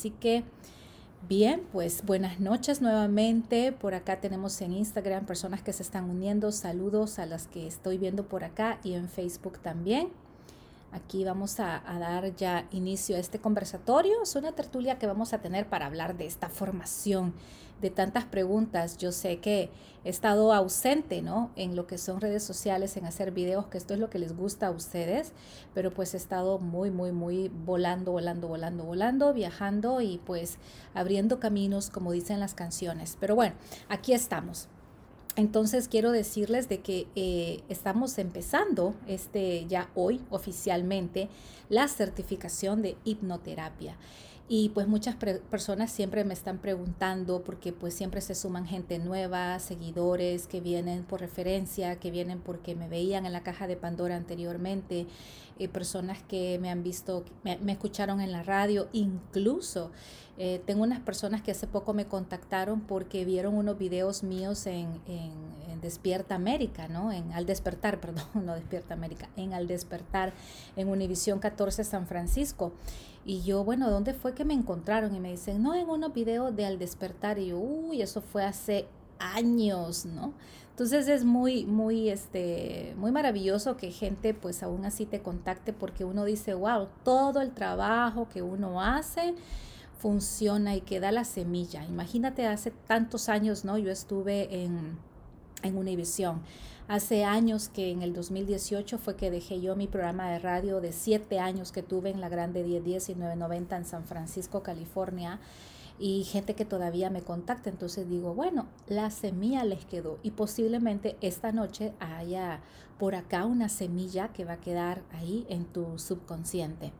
Así que, bien, pues buenas noches nuevamente. Por acá tenemos en Instagram personas que se están uniendo. Saludos a las que estoy viendo por acá y en Facebook también. Aquí vamos a, dar ya inicio a este conversatorio. Es una tertulia que vamos a tener para hablar de esta formación de tantas preguntas. Yo sé que he estado ausente, ¿no? En lo que son redes sociales, en hacer videos, que esto es lo que les gusta a ustedes, pero pues he estado muy, muy, muy volando, volando, volando, volando, viajando y pues abriendo caminos, como dicen las canciones. Pero bueno, aquí estamos. Entonces quiero decirles de que eh, estamos empezando este ya hoy oficialmente la certificación de hipnoterapia. Y pues muchas personas siempre me están preguntando porque pues siempre se suman gente nueva, seguidores que vienen por referencia, que vienen porque me veían en la caja de Pandora anteriormente, eh, personas que me han visto, me, escucharon en la radio, incluso eh, tengo unas personas que hace poco me contactaron porque vieron unos videos míos en, en, en, Despierta América, ¿no? En Al Despertar, perdón, no Despierta América, en Al Despertar, en Univisión 14 San Francisco. Y yo, bueno, ¿dónde fue que me encontraron? Y me dicen, no, en unos videos de Al Despertar. Y yo, uy, eso fue hace años, ¿no? Entonces es muy, muy, este, muy maravilloso que gente pues aún así te contacte porque uno dice, wow, todo el trabajo que uno hace funciona y que da la semilla. Imagínate hace tantos años, ¿no? Yo estuve en, en Univisión Hace años que en el 2018 fue que dejé yo mi programa de radio de siete años que tuve en la Grande 1010 y 990 en San Francisco, California y gente que todavía me contacta. Entonces digo, bueno, la semilla les quedó y posiblemente esta noche haya por acá una semilla que va a quedar ahí en tu subconsciente.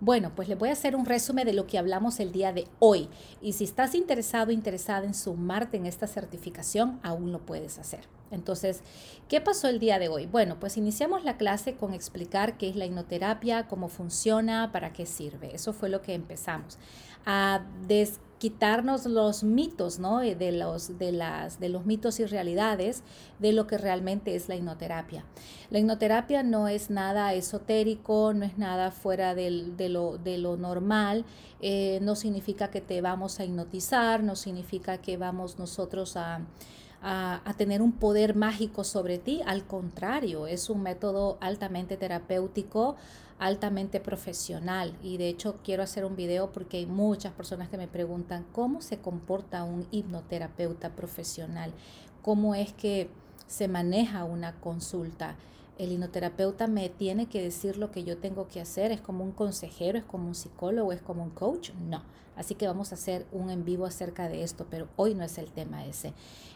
Bueno, pues les voy a hacer un resumen de lo que hablamos el día de hoy. Y si estás interesado, interesada en sumarte en esta certificación, aún lo puedes hacer. Entonces, ¿qué pasó el día de hoy? Bueno, pues iniciamos la clase con explicar qué es la hipnoterapia, cómo funciona, para qué sirve. Eso fue lo que empezamos. A quitarnos los mitos, ¿no? Eh, de los, de, las, de los mitos y realidades de lo que realmente es la hipnoterapia. La hipnoterapia no es nada esotérico, no es nada fuera de, lo, de, lo, normal, eh, no significa que te vamos a hipnotizar, no significa que vamos nosotros a a, tener un poder mágico sobre ti. Al contrario, es un método altamente terapéutico, altamente profesional. Y de hecho quiero hacer un video porque hay muchas personas que me preguntan cómo se comporta un hipnoterapeuta profesional, cómo es que se maneja una consulta el hipnoterapeuta me tiene que decir lo que yo tengo que hacer, es como un consejero, es como un psicólogo, es como un coach, no. Así que vamos a hacer un en vivo acerca de esto, pero hoy no es el tema ese.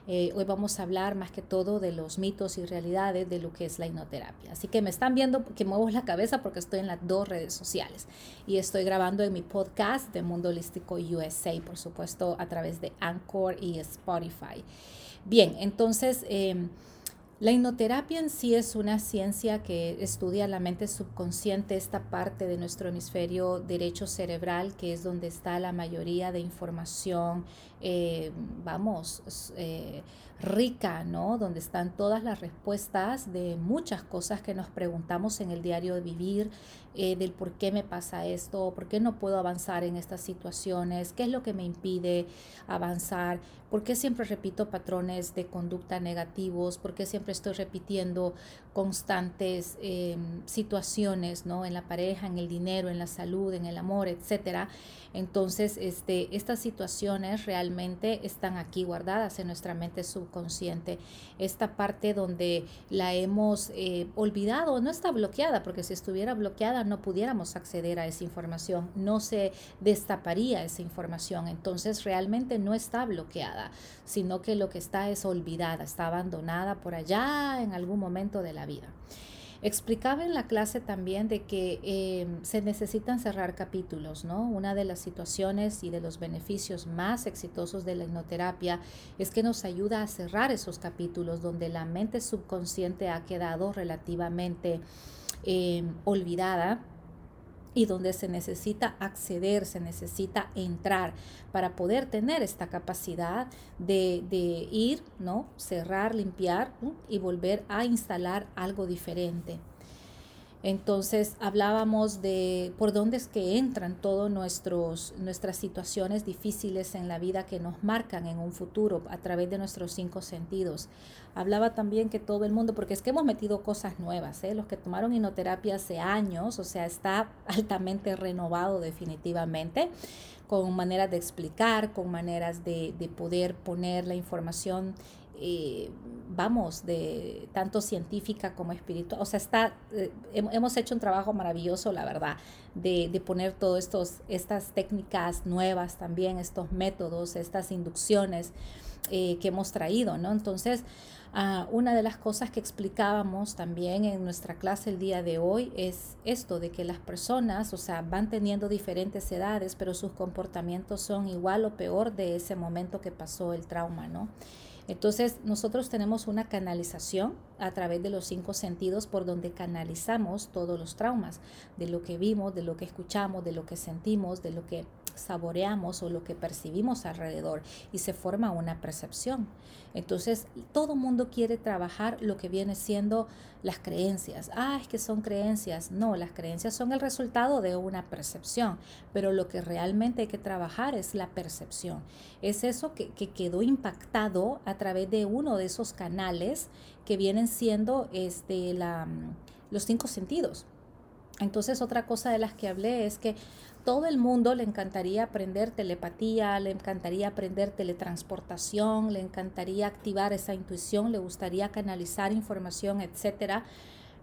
Eh, hoy vamos a hablar más que todo de los mitos y realidades de lo que es la hipnoterapia. Así que me están viendo que muevo la cabeza porque estoy en las dos redes sociales y estoy grabando en mi podcast de Mundo Holístico USA, por supuesto, a través de Anchor y Spotify. Bien, entonces... Em, la hipnoterapia en sí es una ciencia que estudia la mente subconsciente, esta parte de nuestro hemisferio derecho cerebral, que es donde está la mayoría de información, eh, vamos, eh, rica, ¿no? Donde están todas las respuestas de muchas cosas que nos preguntamos en el diario de vivir, eh, del por qué me pasa esto, por qué no puedo avanzar en estas situaciones, qué es lo que me impide avanzar, por qué siempre repito patrones de conducta negativos, por qué siempre estoy repitiendo constantes em, situaciones, ¿no? En la pareja, en el dinero, en la salud, en el amor, etcétera. Entonces, este, estas situaciones realmente están aquí guardadas en nuestra mente subconsciente. Esta parte donde la hemos eh, olvidado no está bloqueada, porque si estuviera bloqueada no pudiéramos acceder a esa información, no se destaparía esa información. Entonces, realmente no está bloqueada, sino que lo que está es olvidada, está abandonada por allá en algún momento de la vida. Explicaba en la clase también de que em, se necesitan cerrar capítulos, ¿no? Una de las situaciones y de los beneficios más exitosos de la hipnoterapia es que nos ayuda a cerrar esos capítulos donde la mente subconsciente ha quedado relativamente em, olvidada y donde se necesita acceder, se necesita entrar para poder tener esta capacidad de, ir, ¿no? cerrar, limpiar y volver a instalar algo diferente. Entonces hablábamos de por dónde es que entran todas nuestras situaciones difíciles en la vida que nos marcan en un futuro a través de nuestros cinco sentidos. Hablaba también que todo el mundo, porque es que hemos metido cosas nuevas, ¿eh? los que tomaron inoterapia hace años, o sea, está altamente renovado definitivamente, con maneras de explicar, con maneras de, de poder poner la información eh, vamos, de tanto científica como espiritual. O sea, está, eh, hemos hecho un trabajo maravilloso, la verdad, de, de poner todas estas técnicas nuevas también, estos métodos, estas inducciones eh, que hemos traído, ¿no? Entonces, ah, una de las cosas que explicábamos también en nuestra clase el día de hoy es esto, de que las personas, o sea, van teniendo diferentes edades, pero sus comportamientos son igual o peor de ese momento que pasó el trauma, ¿no? Entonces nosotros tenemos una canalización a través de los cinco sentidos por donde canalizamos todos los traumas, de lo que vimos, de lo que escuchamos, de lo que sentimos, de lo que saboreamos o lo que percibimos alrededor y se forma una percepción. Entonces, todo mundo quiere trabajar lo que viene siendo las creencias. Ah, es que son creencias. No, las creencias son el resultado de una percepción, pero lo que realmente hay que trabajar es la percepción. Es eso que, que quedó impactado a través de uno de esos canales que vienen siendo este, la, los cinco sentidos. Entonces, otra cosa de las que hablé es que todo el mundo le encantaría aprender telepatía, le encantaría aprender teletransportación, le encantaría activar esa intuición, le gustaría canalizar información, etcétera,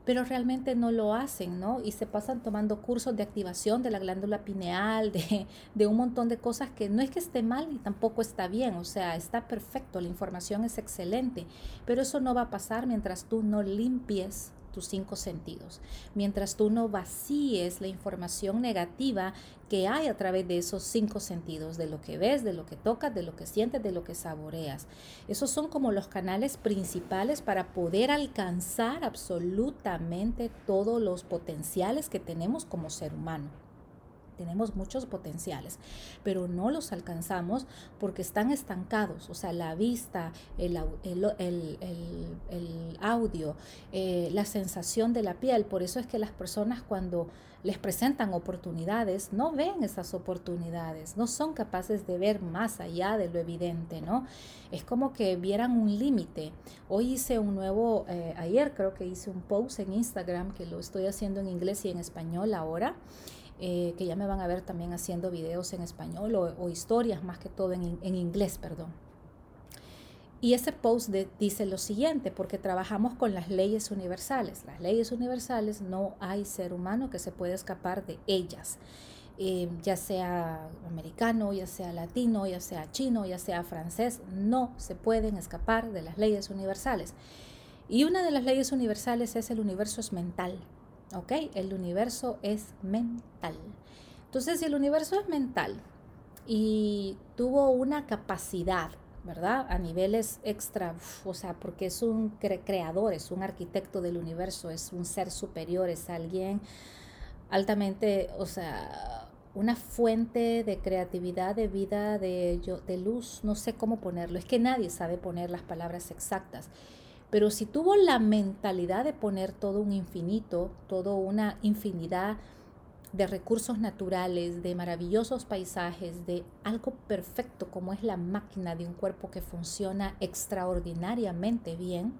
pero realmente no lo hacen, ¿no? Y se pasan tomando cursos de activación de la glándula pineal, de, de un montón de cosas que no es que esté mal ni tampoco está bien, o sea, está perfecto, la información es excelente, pero eso no va a pasar mientras tú no limpies tus cinco sentidos, mientras tú no vacíes la información negativa que hay a través de esos cinco sentidos, de lo que ves, de lo que tocas, de lo que sientes, de lo que saboreas. Esos son como los canales principales para poder alcanzar absolutamente todos los potenciales que tenemos como ser humano tenemos muchos potenciales, pero no los alcanzamos porque están estancados, o sea, la vista, el, audio, eh, la sensación de la piel. Por eso es que las personas cuando les presentan oportunidades, no ven esas oportunidades, no son capaces de ver más allá de lo evidente, ¿no? Es como que vieran un límite. Hoy hice un nuevo, eh, ayer creo que hice un post en Instagram, que lo estoy haciendo en inglés y en español ahora. Eh, que ya me van a ver también haciendo videos en español o, historias más que todo en, en, inglés, perdón. Y ese post dice lo siguiente, porque trabajamos con las leyes universales. Las leyes universales no hay ser humano que se pueda escapar de ellas. Eh, ya sea americano, ya sea latino, ya sea chino, ya sea francés, no se pueden escapar de las leyes universales. Y una de las leyes universales es el universo es mental. ¿Ok? El universo es mental. Entonces, si el universo es mental y tuvo una capacidad, ¿verdad? A niveles extra, o sea, porque es un creador, es un arquitecto del universo, es un ser superior, es alguien altamente, o sea, una fuente de creatividad, de vida, de, de luz, no sé cómo ponerlo, es que nadie sabe poner las palabras exactas. Pero si tuvo la mentalidad de poner todo un infinito, toda una infinidad de recursos naturales, de maravillosos paisajes, de algo perfecto como es la máquina de un cuerpo que funciona extraordinariamente bien.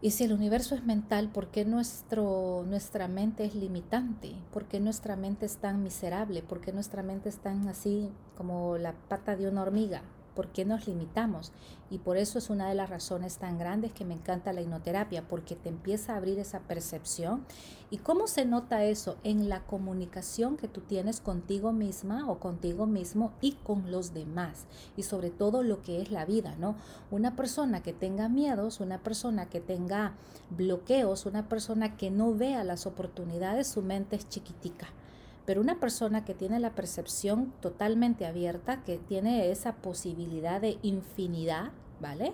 Y si el universo es mental, ¿por qué nuestro, nuestra mente es limitante? ¿Por qué nuestra mente es tan miserable? ¿Por qué nuestra mente es tan así como la pata de una hormiga? ¿Por qué nos limitamos? Y por eso es una de las razones tan grandes que me encanta la hipnoterapia, porque te empieza a abrir esa percepción. ¿Y cómo se nota eso? En la comunicación que tú tienes contigo misma o contigo mismo y con los demás. Y sobre todo lo que es la vida, ¿no? Una persona que tenga miedos, una persona que tenga bloqueos, una persona que no vea las oportunidades, su mente es chiquitica pero una persona que tiene la percepción totalmente abierta, que tiene esa posibilidad de infinidad, ¿vale?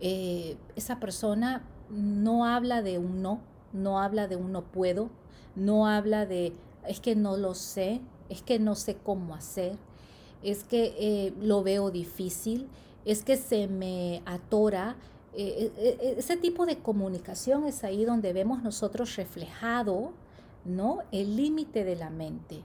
Eh, esa persona no habla de un no, no habla de un no puedo, no habla de es que no lo sé, es que no sé cómo hacer, es que eh, lo veo difícil, es que se me atora, eh, ese tipo de comunicación es ahí donde vemos nosotros reflejado, ¿no? El límite de la mente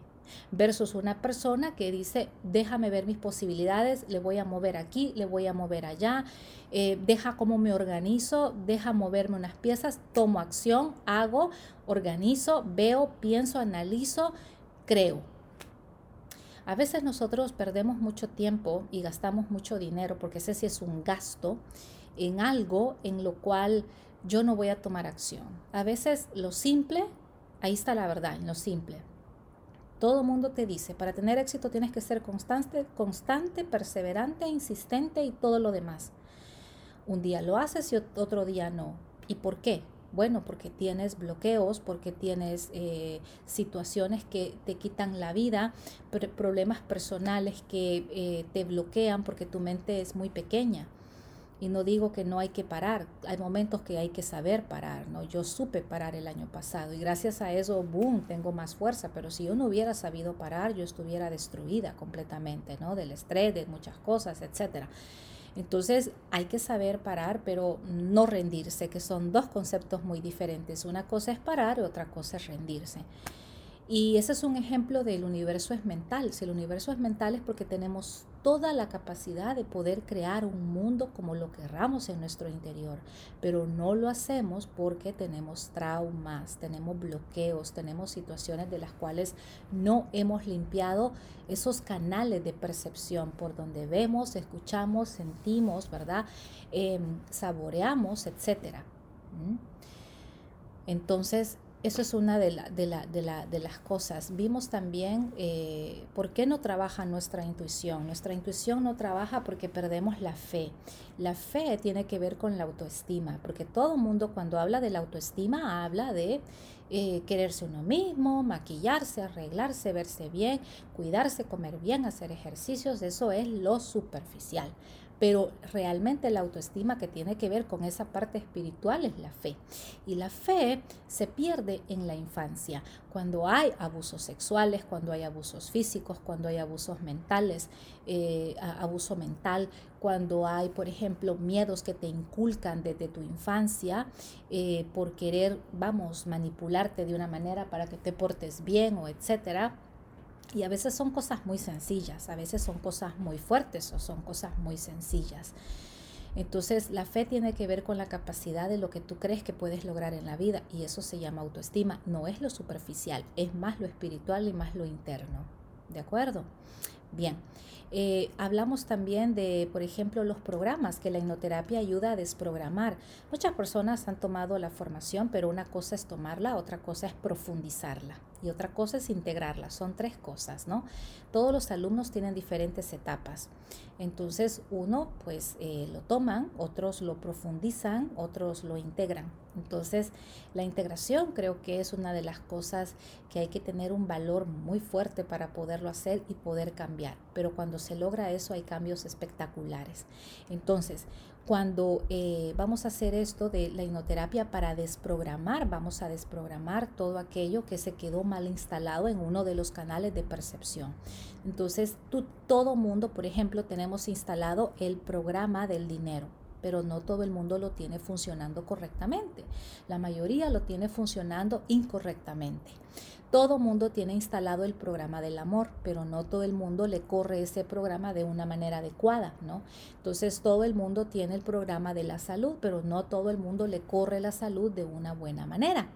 versus una persona que dice, déjame ver mis posibilidades, le voy a mover aquí, le voy a mover allá, deja cómo me organizo, deja moverme unas piezas, tomo acción, hago, organizo, veo, pienso, analizo, creo. A veces nosotros perdemos mucho tiempo y gastamos mucho dinero, porque ese sí es un gasto, en algo en lo cual yo no voy a tomar acción. A veces lo simple, ahí está la verdad, en lo simple. Todo mundo te dice, para tener éxito tienes que ser constante, constante, perseverante, insistente y todo lo demás. Un día lo haces y otro día no. ¿Y por qué? Bueno, porque tienes bloqueos, porque tienes eh, situaciones que te quitan la vida, problemas personales que eh, te bloquean porque tu mente es muy pequeña. Y no digo que no hay que parar, hay momentos que hay que saber parar, ¿no? Yo supe parar el año pasado y gracias a eso, boom, tengo más fuerza, pero si yo no hubiera sabido parar, yo estuviera destruida completamente, ¿no? Del estrés, de muchas cosas, etcétera. Entonces hay que saber parar, pero no rendirse, que son dos conceptos muy diferentes. Una cosa es parar y otra cosa es rendirse. Y ese es un ejemplo del universo es mental. Si el universo es mental es porque tenemos toda la capacidad de poder crear un mundo como lo querramos en nuestro interior, pero no lo hacemos porque tenemos traumas, tenemos bloqueos, tenemos situaciones de las cuales no hemos limpiado esos canales de percepción por donde vemos, escuchamos, sentimos, ¿verdad? Em, saboreamos, etcétera. Entonces, eso es una de, de, las cosas. Vimos también eh, por qué no trabaja nuestra intuición. Nuestra intuición no trabaja porque perdemos la fe. La fe tiene que ver con la autoestima, porque todo mundo cuando habla de la autoestima habla de eh, quererse uno mismo, maquillarse, arreglarse, verse bien, cuidarse, comer bien, hacer ejercicios. Eso es lo superficial pero realmente la autoestima que tiene que ver con esa parte espiritual es la fe. Y la fe se pierde en la infancia, cuando hay abusos sexuales, cuando hay abusos físicos, cuando hay abusos mentales, eh, abuso mental, cuando hay, por ejemplo, miedos que te inculcan desde tu infancia eh, por querer, vamos, manipularte de una manera para que te portes bien o etcétera y a veces son cosas muy sencillas, a veces son cosas muy fuertes o son cosas muy sencillas. Entonces la fe tiene que ver con la capacidad de lo que tú crees que puedes lograr en la vida y eso se llama autoestima. No es lo superficial, es más lo espiritual y más lo interno. ¿De acuerdo? Bien. Eh, hablamos también de, por ejemplo, los programas que la hipnoterapia ayuda a desprogramar. Muchas personas han tomado la formación, pero una cosa es tomarla, otra cosa es profundizarla y otra cosa es integrarla. Son tres cosas, ¿no? Todos los alumnos tienen diferentes etapas. Entonces, uno pues eh, lo toman, otros lo profundizan, otros lo integran. Entonces, la integración creo que es una de las cosas que hay que tener un valor muy fuerte para poderlo hacer y poder cambiar. Pero cuando se logra eso hay cambios espectaculares. Entonces, cuando eh, vamos a hacer esto de la hipnoterapia para desprogramar, vamos a desprogramar todo aquello que se quedó mal instalado en uno de los canales de percepción. Entonces, todo mundo, por ejemplo, tenemos instalado el programa del dinero pero no todo el mundo lo tiene funcionando correctamente. La mayoría lo tiene funcionando incorrectamente. Todo mundo tiene instalado el programa del amor, pero no todo el mundo le corre ese programa de una manera adecuada, ¿no? Entonces todo el mundo tiene el programa de la salud, pero no todo el mundo le corre la salud de una buena manera.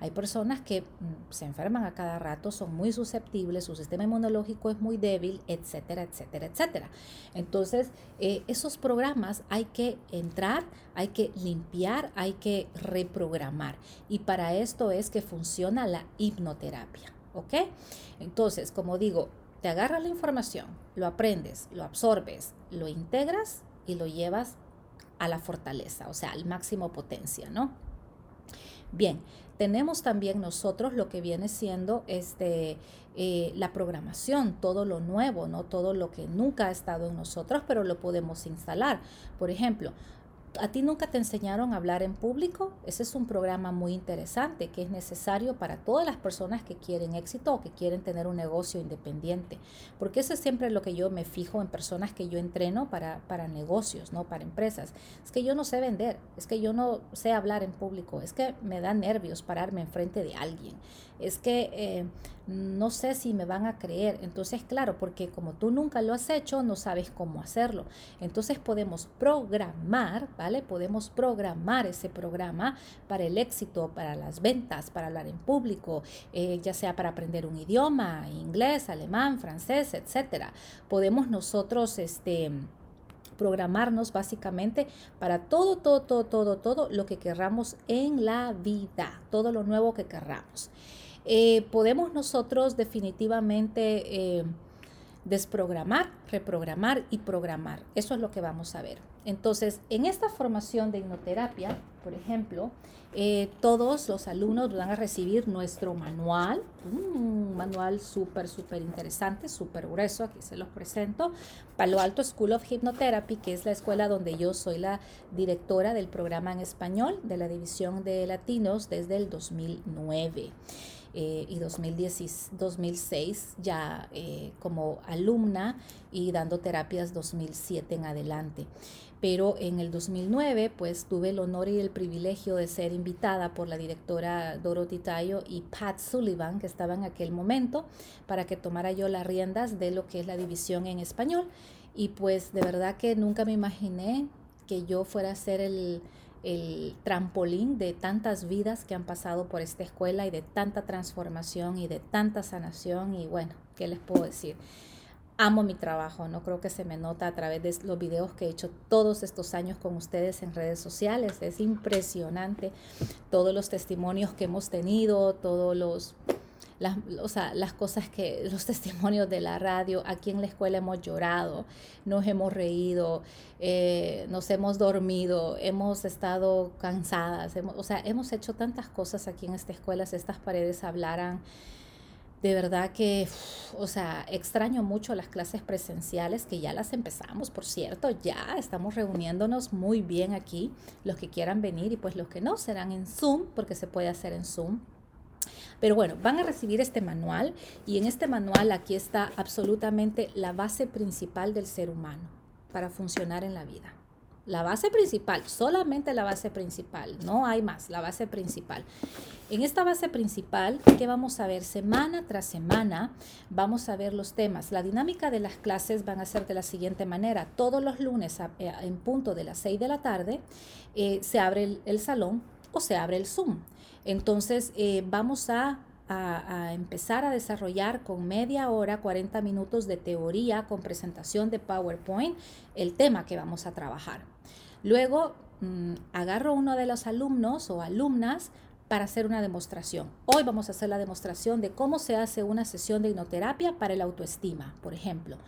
Hay personas que mm, se enferman a cada rato, son muy susceptibles, su sistema inmunológico es muy débil, etcétera, etcétera, etcétera. Entonces, eh, esos programas hay que entrar, hay que limpiar, hay que reprogramar. Y para esto es que funciona la hipnoterapia. ¿Ok? Entonces, como digo, te agarras la información, lo aprendes, lo absorbes, lo integras y lo llevas a la fortaleza, o sea, al máximo potencia, ¿no? Bien, tenemos también nosotros lo que viene siendo este, eh, la programación, todo lo nuevo, no todo lo que nunca ha estado en nosotros, pero lo podemos instalar. Por ejemplo, a ti nunca te enseñaron a hablar en público, ese es un programa muy interesante que es necesario para todas las personas que quieren éxito o que quieren tener un negocio independiente. Porque eso es siempre lo que yo me fijo en personas que yo entreno para, para negocios, no para empresas. Es que yo no sé vender, es que yo no sé hablar en público, es que me da nervios pararme enfrente de alguien, es que eh, no sé si me van a creer. Entonces, claro, porque como tú nunca lo has hecho, no sabes cómo hacerlo. Entonces podemos programar, ¿vale? Podemos programar ese programa para el éxito, para las ventas, para hablar en público, eh, ya sea para aprender un idioma, inglés, alemán, francés, etcétera. Podemos nosotros, este programarnos básicamente para todo, todo, todo, todo, todo lo que querramos en la vida, todo lo nuevo que querramos. Eh, podemos nosotros definitivamente eh, desprogramar, reprogramar y programar. Eso es lo que vamos a ver. Entonces, en esta formación de hipnoterapia, por ejemplo, eh, todos los alumnos van a recibir nuestro manual, un manual súper, súper interesante, súper grueso, aquí se los presento, Palo Alto School of Hypnotherapy, que es la escuela donde yo soy la directora del programa en español de la División de Latinos desde el 2009. Eh, y 2006 ya eh, como alumna y dando terapias 2007 en adelante. Pero en el 2009 pues tuve el honor y el privilegio de ser invitada por la directora Dorothy Tayo y Pat Sullivan que estaban en aquel momento para que tomara yo las riendas de lo que es la división en español. Y pues de verdad que nunca me imaginé que yo fuera a ser el, el trampolín de tantas vidas que han pasado por esta escuela y de tanta transformación y de tanta sanación y bueno, ¿qué les puedo decir? Amo mi trabajo, no creo que se me nota a través de los videos que he hecho todos estos años con ustedes en redes sociales. Es impresionante todos los testimonios que hemos tenido, todos los las, o sea, las cosas que, los testimonios de la radio, aquí en la escuela hemos llorado, nos hemos reído, eh, nos hemos dormido, hemos estado cansadas, o sea, hemos hecho tantas cosas aquí en esta escuela, si estas paredes hablaran. De verdad que, o sea, extraño mucho las clases presenciales, que ya las empezamos, por cierto, ya estamos reuniéndonos muy bien aquí, los que quieran venir y pues los que no serán en Zoom, porque se puede hacer en Zoom. Pero bueno, van a recibir este manual y en este manual aquí está absolutamente la base principal del ser humano para funcionar en la vida. La base principal, solamente la base principal, no hay más, la base principal. En esta base principal, ¿qué vamos a ver? Semana tras semana vamos a ver los temas. La dinámica de las clases van a ser de la siguiente manera. Todos los lunes eh, en punto de las 6 de la tarde eh, se abre el salón o se abre el Zoom. Entonces, eh, vamos a, empezar a desarrollar con media hora, 40 minutos de teoría con presentación de PowerPoint el tema que vamos a trabajar. Luego, mm, agarro uno de los alumnos o alumnas para hacer una demostración. Hoy vamos a hacer la demostración de cómo se hace una sesión de hipnoterapia para el autoestima, por ejemplo.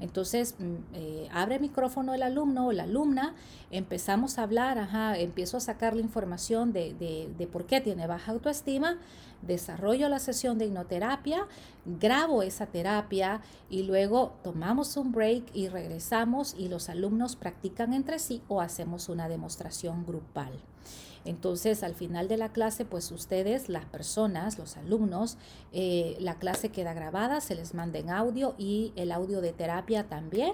Entonces, mm, eh, abre el micrófono el alumno o la alumna, empezamos a hablar, ajá, empiezo a sacar la información de, de, de por qué tiene baja autoestima, desarrollo la sesión de hipnoterapia, grabo esa terapia y luego tomamos un break y regresamos y los alumnos practican entre sí o hacemos una demostración grupal. Entonces, al final de la clase, pues ustedes, las personas, los alumnos, eh, la clase queda grabada, se les manda en audio y el audio de terapia también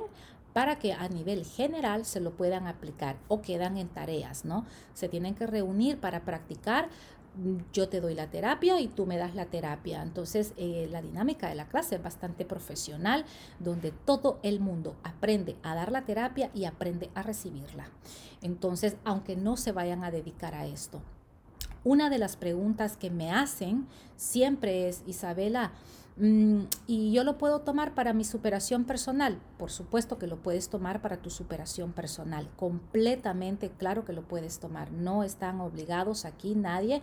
para que a nivel general se lo puedan aplicar o quedan en tareas, ¿no? Se tienen que reunir para practicar yo te doy la terapia y tú me das la terapia. Entonces, eh, la dinámica de la clase es bastante profesional, donde todo el mundo aprende a dar la terapia y aprende a recibirla. Entonces, aunque no se vayan a dedicar a esto. Una de las preguntas que me hacen siempre es, Isabela, y yo lo puedo tomar para mi superación personal. Por supuesto que lo puedes tomar para tu superación personal. Completamente claro que lo puedes tomar. No están obligados aquí nadie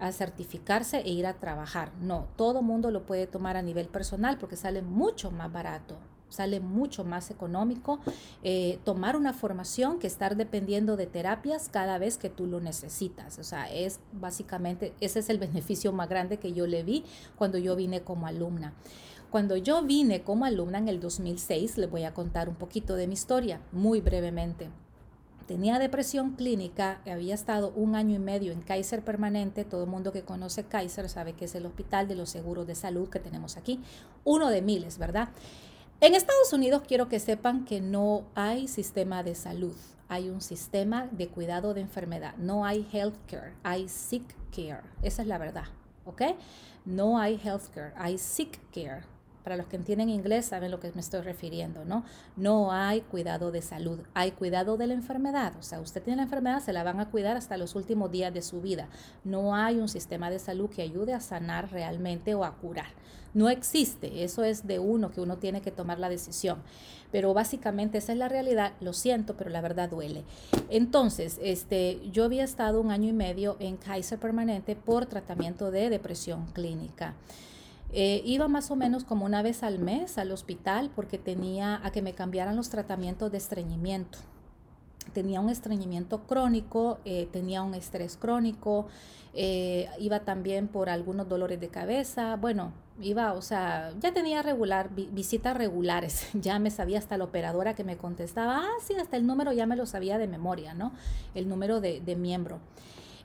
a certificarse e ir a trabajar. No, todo mundo lo puede tomar a nivel personal porque sale mucho más barato sale mucho más económico eh, tomar una formación que estar dependiendo de terapias cada vez que tú lo necesitas. O sea, es básicamente, ese es el beneficio más grande que yo le vi cuando yo vine como alumna. Cuando yo vine como alumna en el 2006, les voy a contar un poquito de mi historia, muy brevemente. tenía depresión clínica, había estado un año y medio en Kaiser permanente, todo el mundo que conoce Kaiser sabe que es el hospital de los seguros de salud que tenemos aquí, uno de miles, ¿verdad? En Estados Unidos quiero que sepan que no hay sistema de salud, hay un sistema de cuidado de enfermedad, no hay health care, hay sick care, esa es la verdad, ¿ok? No hay health care, hay sick care para los que entienden inglés saben lo que me estoy refiriendo, ¿no? No hay cuidado de salud, hay cuidado de la enfermedad. O sea, usted tiene la enfermedad, se la van a cuidar hasta los últimos días de su vida. No hay un sistema de salud que ayude a sanar realmente o a curar. No existe, eso es de uno que uno tiene que tomar la decisión. Pero básicamente esa es la realidad, lo siento, pero la verdad duele. Entonces, este, yo había estado un año y medio en Kaiser Permanente por tratamiento de depresión clínica. Eh, iba más o menos como una vez al mes al hospital porque tenía a que me cambiaran los tratamientos de estreñimiento. Tenía un estreñimiento crónico, eh, tenía un estrés crónico, eh, iba también por algunos dolores de cabeza. Bueno, iba, o sea, ya tenía regular, visitas regulares. Ya me sabía hasta la operadora que me contestaba, ah, sí, hasta el número ya me lo sabía de memoria, ¿no? El número de, de miembro.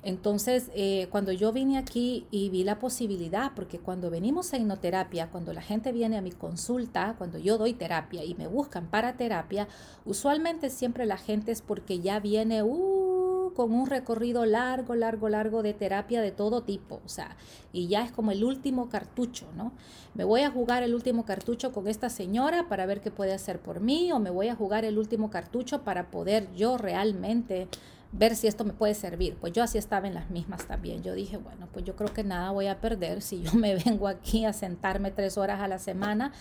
Entonces, eh, cuando yo vine aquí y vi la posibilidad, porque cuando venimos a hipnoterapia, cuando la gente viene a mi consulta, cuando yo doy terapia y me buscan para terapia, usualmente siempre la gente es porque ya viene uh, con un recorrido largo, largo, largo de terapia de todo tipo, o sea, y ya es como el último cartucho, ¿no? Me voy a jugar el último cartucho con esta señora para ver qué puede hacer por mí, o me voy a jugar el último cartucho para poder yo realmente ver si esto me puede servir. Pues yo así estaba en las mismas también. Yo dije, bueno, pues yo creo que nada voy a perder si yo me vengo aquí a sentarme tres horas a la semana.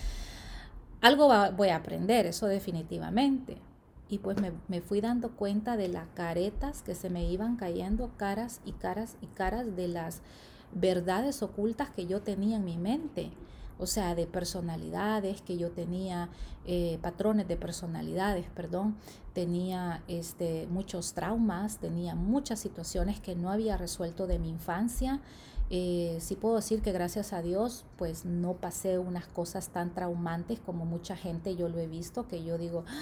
Algo voy a aprender, eso definitivamente. Y pues me, me, fui dando cuenta de las caretas que se me iban cayendo, caras y caras y caras de las verdades ocultas que yo tenía en mi mente o sea, de personalidades que yo tenía, eh, patrones de personalidades, perdón, tenía este, muchos traumas, tenía muchas situaciones que no había resuelto de mi infancia. Eh, sí puedo decir que gracias a Dios, pues no pasé unas cosas tan traumantes como mucha gente yo lo he visto, que yo digo, ah,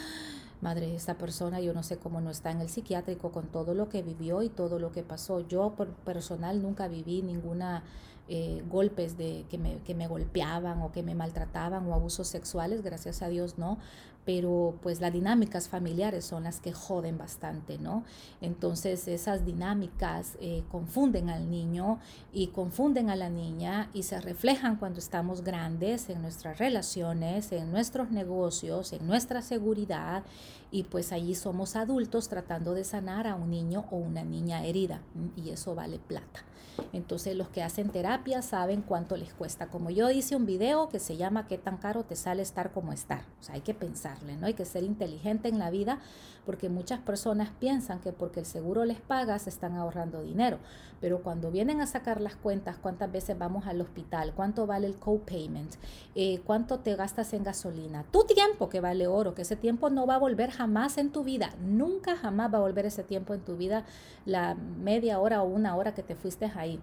madre, esta persona yo no sé cómo no está en el psiquiátrico con todo lo que vivió y todo lo que pasó. Yo por personal nunca viví ninguna eh, golpes de que me, que me golpeaban o que me maltrataban o abusos sexuales, gracias a Dios no, pero pues las dinámicas familiares son las que joden bastante, ¿no? Entonces esas dinámicas eh, confunden al niño y confunden a la niña y se reflejan cuando estamos grandes en nuestras relaciones, en nuestros negocios, en nuestra seguridad y pues allí somos adultos tratando de sanar a un niño o una niña herida y eso vale plata. Entonces los que hacen terapia saben cuánto les cuesta. Como yo hice un video que se llama ¿Qué tan caro te sale estar como estar? O sea, hay que pensarle, ¿no? Hay que ser inteligente en la vida porque muchas personas piensan que porque el seguro les paga se están ahorrando dinero. Pero cuando vienen a sacar las cuentas, cuántas veces vamos al hospital, cuánto vale el copayment, eh, cuánto te gastas en gasolina, tu tiempo que vale oro, que ese tiempo no va a volver jamás en tu vida, nunca jamás va a volver ese tiempo en tu vida, la media hora o una hora que te fuiste ahí.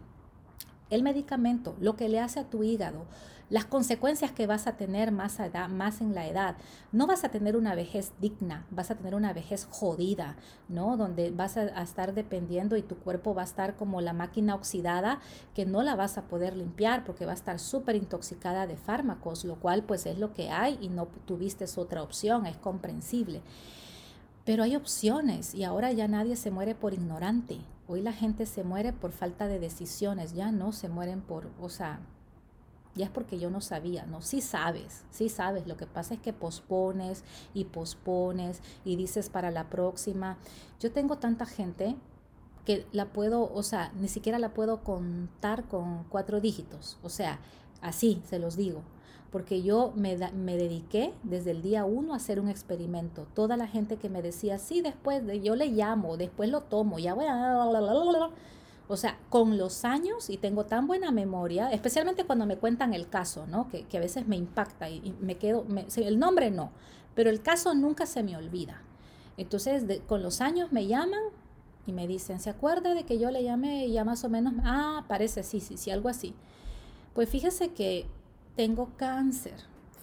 El medicamento, lo que le hace a tu hígado, las consecuencias que vas a tener más, edad, más en la edad. No vas a tener una vejez digna, vas a tener una vejez jodida, ¿no? Donde vas a, estar dependiendo y tu cuerpo va a estar como la máquina oxidada que no la vas a poder limpiar porque va a estar súper intoxicada de fármacos, lo cual pues es lo que hay y no tuviste otra opción, es comprensible. Pero hay opciones y ahora ya nadie se muere por ignorante. Hoy la gente se muere por falta de decisiones, ya no se mueren por, o sea, ya es porque yo no sabía, no, sí sabes, sí sabes, lo que pasa es que pospones y pospones y dices para la próxima. Yo tengo tanta gente que la puedo, o sea, ni siquiera la puedo contar con cuatro dígitos, o sea, así se los digo, porque yo me, me dediqué desde el día uno a hacer un experimento. Toda la gente que me decía, sí, después de, yo le llamo, después lo tomo, ya voy a... O sea, con los años, y tengo tan buena memoria, especialmente cuando me cuentan el caso, ¿no? Que, a veces me impacta y, me quedo, el nombre no, pero el caso nunca se me olvida. Entonces, con los años me llaman y me dicen, ¿se acuerda de que yo le llamé ya más o menos? Ah, parece, sí, sí, sí, algo así. Pues fíjese que tengo cáncer.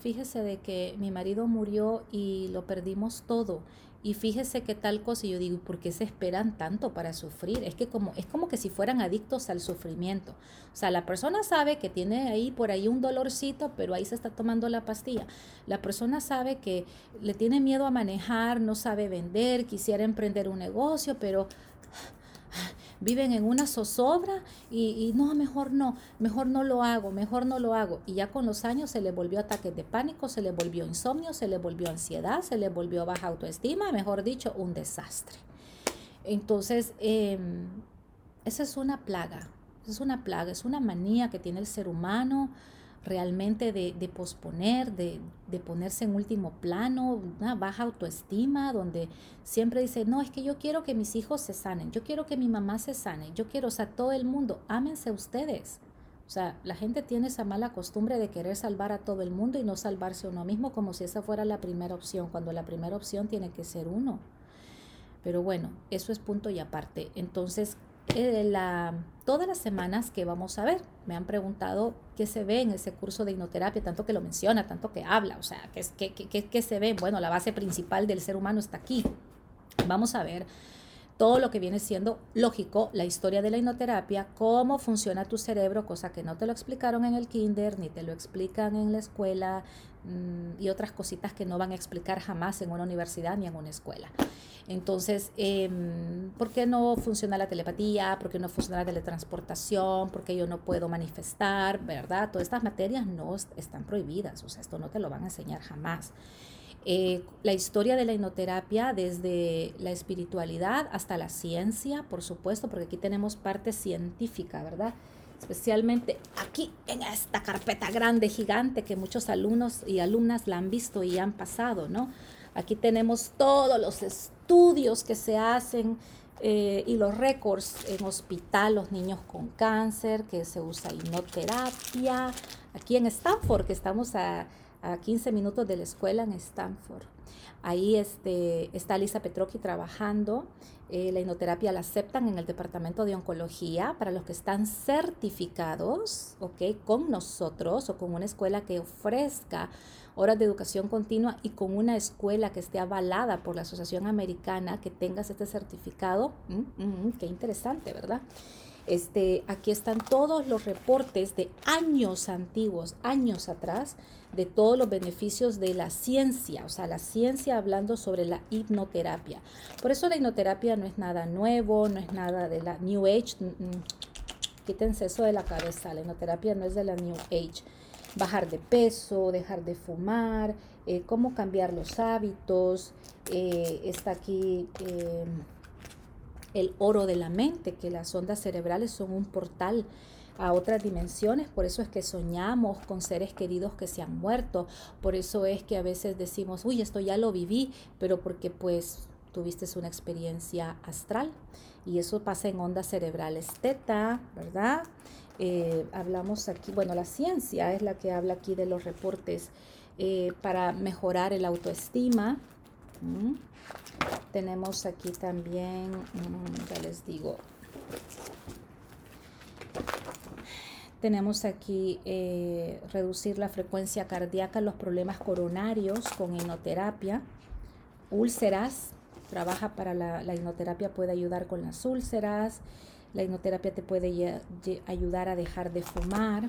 Fíjese de que mi marido murió y lo perdimos todo y fíjese qué tal cosa, y yo digo, ¿por qué se esperan tanto para sufrir? Es que como, es como que si fueran adictos al sufrimiento. O sea, la persona sabe que tiene ahí por ahí un dolorcito, pero ahí se está tomando la pastilla. La persona sabe que le tiene miedo a manejar, no sabe vender, quisiera emprender un negocio, pero viven en una zozobra y, no, mejor no, mejor no lo hago, mejor no lo hago. Y ya con los años se le volvió ataques de pánico, se le volvió insomnio, se le volvió ansiedad, se le volvió baja autoestima, mejor dicho, un desastre. Entonces, em, esa es una plaga, es una plaga, es una manía que tiene el ser humano realmente de, posponer, de, ponerse en último plano, una baja autoestima, donde siempre dice, no, es que yo quiero que mis hijos se sanen, yo quiero que mi mamá se sane, yo quiero, o sea, todo el mundo, ámense ustedes. O sea, la gente tiene esa mala costumbre de querer salvar a todo el mundo y no salvarse uno mismo como si esa fuera la primera opción, cuando la primera opción tiene que ser uno. Pero bueno, eso es punto y aparte. Entonces, eh, la, todas las semanas que vamos a ver. Me han preguntado qué se ve en ese curso de hipnoterapia, tanto que lo menciona, tanto que habla, o sea, qué, qué, qué se ve. Bueno, la base principal del ser humano está aquí. Vamos a ver todo lo que viene siendo lógico, la historia de la hipnoterapia, cómo funciona tu cerebro, cosa que no te lo explicaron en el kinder, ni te lo explican en la escuela, mm, y otras cositas que no van a explicar jamás en una universidad ni en una escuela. Entonces, em, ¿por qué no funciona la telepatía? ¿Por qué no funciona la teletransportación? ¿Por qué yo no puedo manifestar? ¿Verdad? Todas estas materias no están prohibidas, o sea, esto no te lo van a enseñar jamás. Eh, la historia de la hipnoterapia desde la espiritualidad hasta la ciencia, por supuesto, porque aquí tenemos parte científica, ¿verdad? Especialmente aquí en esta carpeta grande, gigante, que muchos alumnos y alumnas la han visto y han pasado, ¿no? Aquí tenemos todos los estudios que se hacen eh, y los récords en hospital, los niños con cáncer, que se usa hipnoterapia. Aquí en Stanford, que estamos a, 15 minutos de la escuela en Stanford. Ahí este, está Lisa Petrocchi trabajando. Eh, la hipnoterapia la aceptan en el departamento de oncología para los que están certificados, ¿ok? Con nosotros o con una escuela que ofrezca horas de educación continua y con una escuela que esté avalada por la Asociación Americana, que tengas este certificado. Mm, mm, mm, qué interesante, ¿verdad? Este, aquí están todos los reportes de años antiguos, años atrás, de todos los beneficios de la ciencia, o sea, la ciencia hablando sobre la hipnoterapia. Por eso la hipnoterapia no es nada nuevo, no es nada de la New Age. Quítense eso de la cabeza, la hipnoterapia no es de la New Age bajar de peso, dejar de fumar, eh, cómo cambiar los hábitos. Eh, está aquí eh, el oro de la mente, que las ondas cerebrales son un portal a otras dimensiones, por eso es que soñamos con seres queridos que se han muerto, por eso es que a veces decimos, uy, esto ya lo viví, pero porque pues tuviste una experiencia astral y eso pasa en ondas cerebrales teta, ¿verdad? Eh, hablamos aquí, bueno, la ciencia es la que habla aquí de los reportes eh, para mejorar el autoestima. Tenemos aquí también, mm, ya les digo, tenemos aquí eh, reducir la frecuencia cardíaca, los problemas coronarios con hipnoterapia, úlceras, trabaja para la, la hipnoterapia, puede ayudar con las úlceras, la hipnoterapia te puede ayudar a dejar de fumar.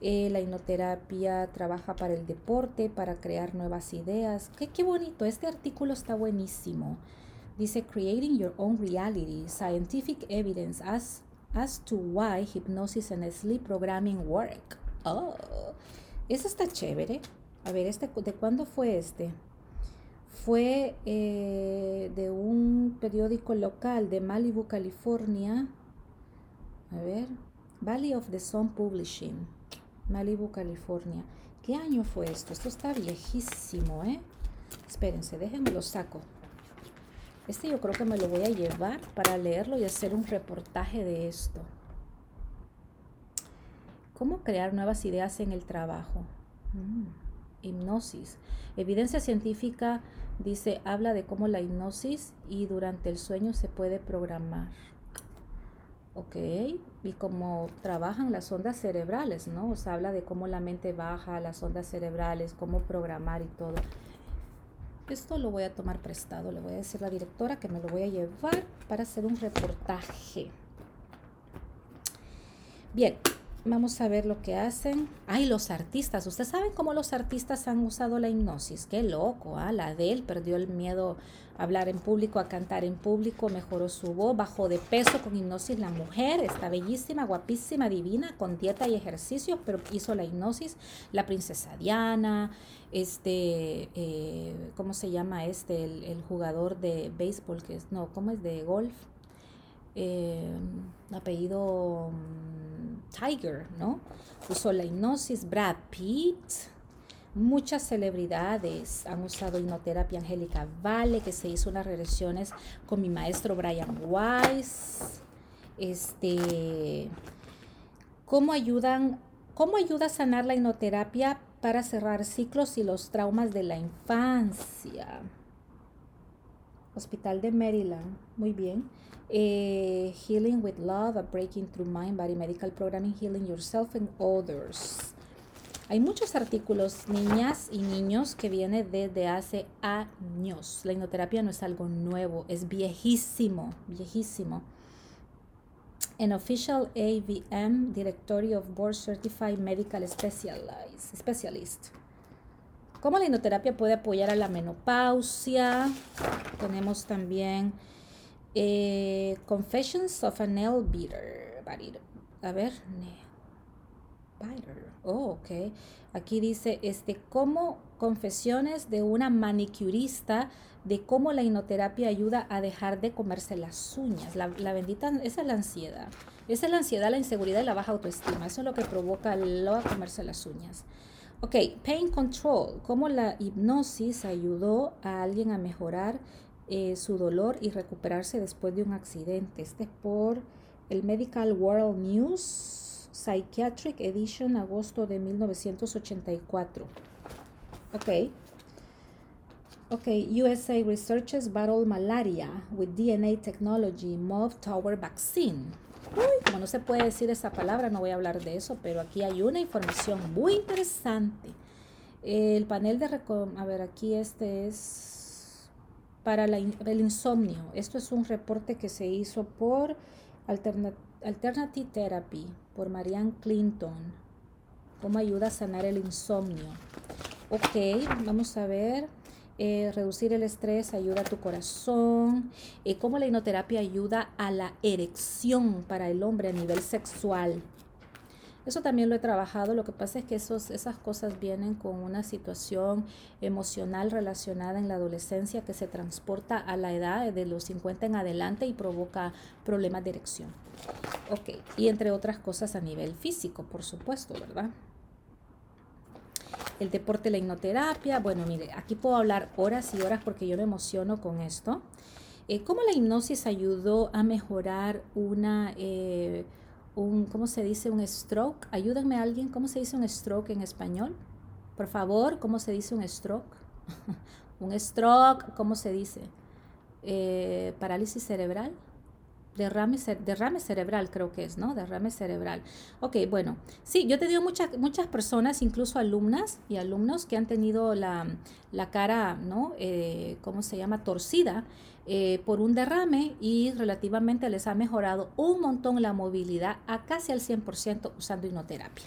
Eh, la hipnoterapia trabaja para el deporte, para crear nuevas ideas. Qué, qué bonito, este artículo está buenísimo. Dice, Creating Your Own Reality, Scientific Evidence as, as to Why Hypnosis and Sleep Programming Work. Oh, eso está chévere. A ver, este, ¿de cuándo fue este? Fue eh, de un periódico local de Malibu, California. A ver, Valley of the Sun Publishing, Malibu, California. ¿Qué año fue esto? Esto está viejísimo, ¿eh? Espérense, déjenme lo saco. Este yo creo que me lo voy a llevar para leerlo y hacer un reportaje de esto. ¿Cómo crear nuevas ideas en el trabajo? Mm, hipnosis. Evidencia científica dice, habla de cómo la hipnosis y durante el sueño se puede programar. Ok, y cómo trabajan las ondas cerebrales, ¿no? O sea, habla de cómo la mente baja, las ondas cerebrales, cómo programar y todo. Esto lo voy a tomar prestado. Le voy a decir a la directora que me lo voy a llevar para hacer un reportaje. Bien, vamos a ver lo que hacen. Ay, los artistas. Ustedes saben cómo los artistas han usado la hipnosis. Qué loco, ¿ah? La de él perdió el miedo a hablar en público, a cantar en público, mejoró su voz, bajó de peso con hipnosis. La mujer está bellísima, guapísima, divina, con dieta y ejercicios, pero hizo la hipnosis. La princesa Diana, este, eh, ¿cómo se llama este? El, jugador de béisbol, que es, no, ¿cómo es? De golf. Eh, apellido mm, Tiger, ¿no? Usó la hipnosis, Brad Pitt. Muchas celebridades han usado hipnoterapia. Angélica Vale, que se hizo unas regresiones con mi maestro Brian Weiss. Este, ¿cómo ayudan, cómo ayuda a sanar la hipnoterapia para cerrar ciclos y los traumas de la infancia. Hospital de Maryland, muy bien. Eh, healing with Love, a Breaking Through Mind, Body Medical Programming, Healing Yourself and Others. Hay muchos artículos, niñas y niños, que vienen desde hace años. La hipnoterapia no es algo nuevo, es viejísimo, viejísimo. an official AVM, Directory of Board Certified Medical Specialist. ¿Cómo la hipnoterapia puede apoyar a la menopausia? Tenemos también eh, Confessions of a Nail Beater. A ver, biter. Oh, ok. Aquí dice, este, como confesiones de una manicurista de cómo la hipnoterapia ayuda a dejar de comerse las uñas. La, bendita, esa es la ansiedad. Esa es la ansiedad, la inseguridad y la baja autoestima. Eso es lo que provoca lo a comerse las uñas. Ok, pain control. Cómo la hipnosis ayudó a alguien a mejorar eh, su dolor y recuperarse después de un accidente. Este es por el Medical World News Psychiatric Edition, agosto de 1984. Ok. Okay, USA researchers battle malaria with DNA technology move toward vaccine. Uy, como no se puede decir esa palabra, no voy a hablar de eso, pero aquí hay una información muy interesante. El panel de... A ver, aquí este es para el insomnio. Esto es un reporte que se hizo por Alternative Therapy, por Marianne Clinton. ¿Cómo ayuda a sanar el insomnio? Ok, vamos a ver. Eh, reducir el estrés ayuda a tu corazón, eh, cómo la hipnoterapia ayuda a la erección para el hombre a nivel sexual. Eso también lo he trabajado, lo que pasa es que esos, esas cosas vienen con una situación emocional relacionada en la adolescencia que se transporta a la edad de los 50 en adelante y provoca problemas de erección. Ok, y entre otras cosas a nivel físico, por supuesto, ¿verdad? El deporte, la hipnoterapia. Bueno, mire, aquí puedo hablar horas y horas porque yo me emociono con esto. Eh, ¿Cómo la hipnosis ayudó a mejorar una, eh, un, ¿cómo se dice? Un stroke. Ayúdenme a alguien, ¿cómo se dice un stroke en español? Por favor, ¿cómo se dice un stroke? un stroke, ¿cómo se dice? Eh, parálisis cerebral derrame, derrame cerebral, creo que es, ¿no? Derrame cerebral. Ok, bueno, sí, yo he tenido muchas, muchas personas, incluso alumnas y alumnos que han tenido la, cara, ¿no? Eh, ¿Cómo se llama? Torcida eh, por un derrame y relativamente les ha mejorado un montón la movilidad a casi al 100% usando hipnoterapia.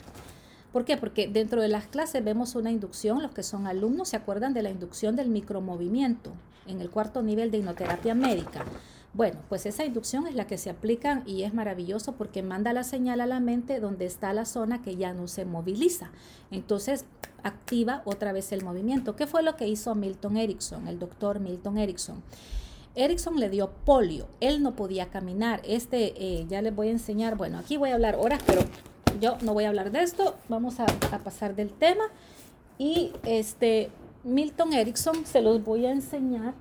¿Por qué? Porque dentro de las clases vemos una inducción, los que son alumnos se acuerdan de la inducción del micromovimiento en el cuarto nivel de hipnoterapia médica. Bueno, pues esa inducción es la que se aplica y es maravilloso porque manda la señal a la mente donde está la zona que ya no se moviliza. Entonces activa otra vez el movimiento. ¿Qué fue lo que hizo Milton Erickson, el doctor Milton Erickson? Erickson le dio polio, él no podía caminar. Este, eh, ya les voy a enseñar, bueno, aquí voy a hablar horas, pero yo no voy a hablar de esto, vamos a, a pasar del tema. Y este, Milton Erickson se los voy a enseñar